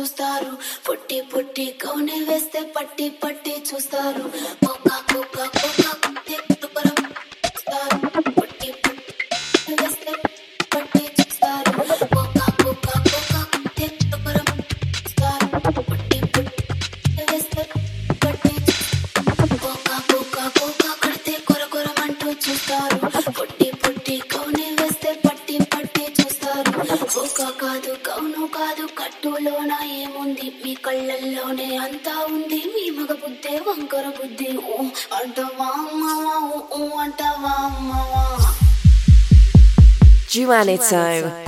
చూస్తారు. పుట్టి పుట్టి కౌని వేస్తే పట్టి పట్టి చూస్తారు. కుక్క కుక్క కుక్క Mix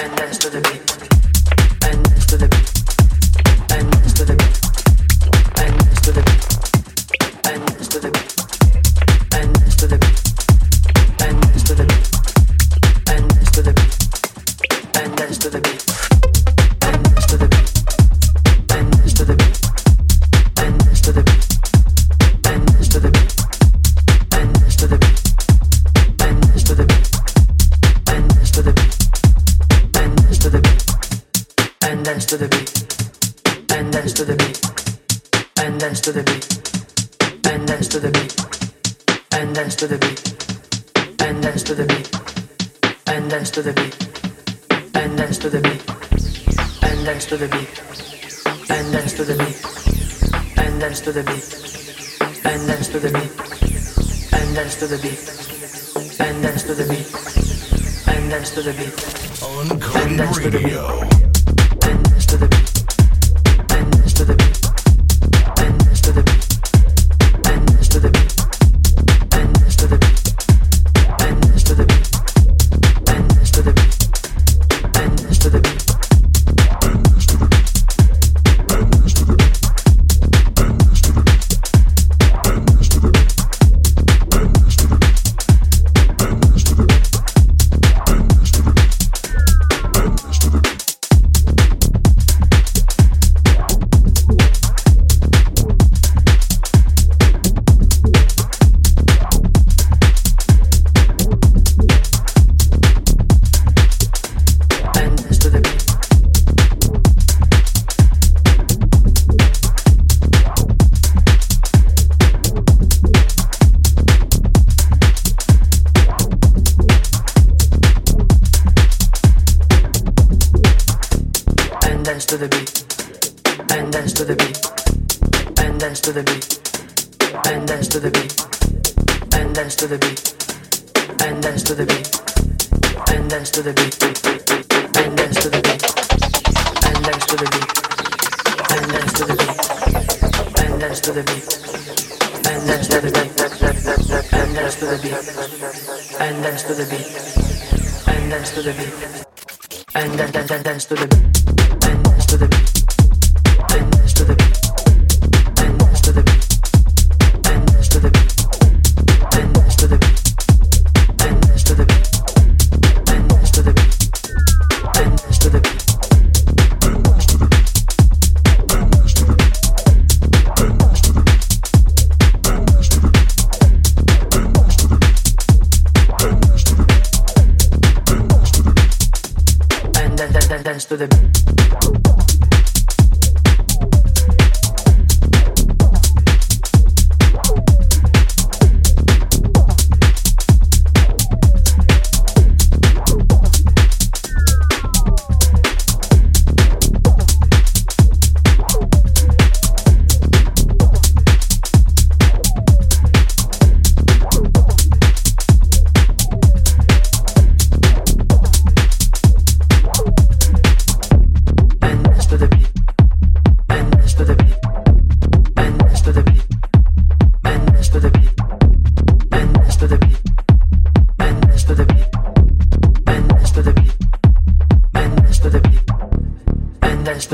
and dance to the beat.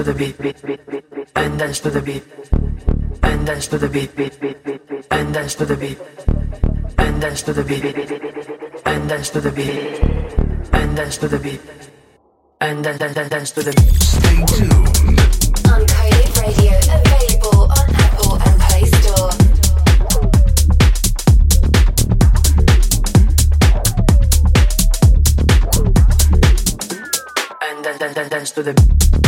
to the beat, beat, beat, beat, beat, and dance to the beat, and dance to the beat, beat, beat, beat, beat, and dance to the beat, and dance to the beat, and dance to the beat, and dance to the beat, and dance, dance, dance to the beat. Stay tuned. Uncoded Radio available on Apple and Play Store. And dance, dance, dance to the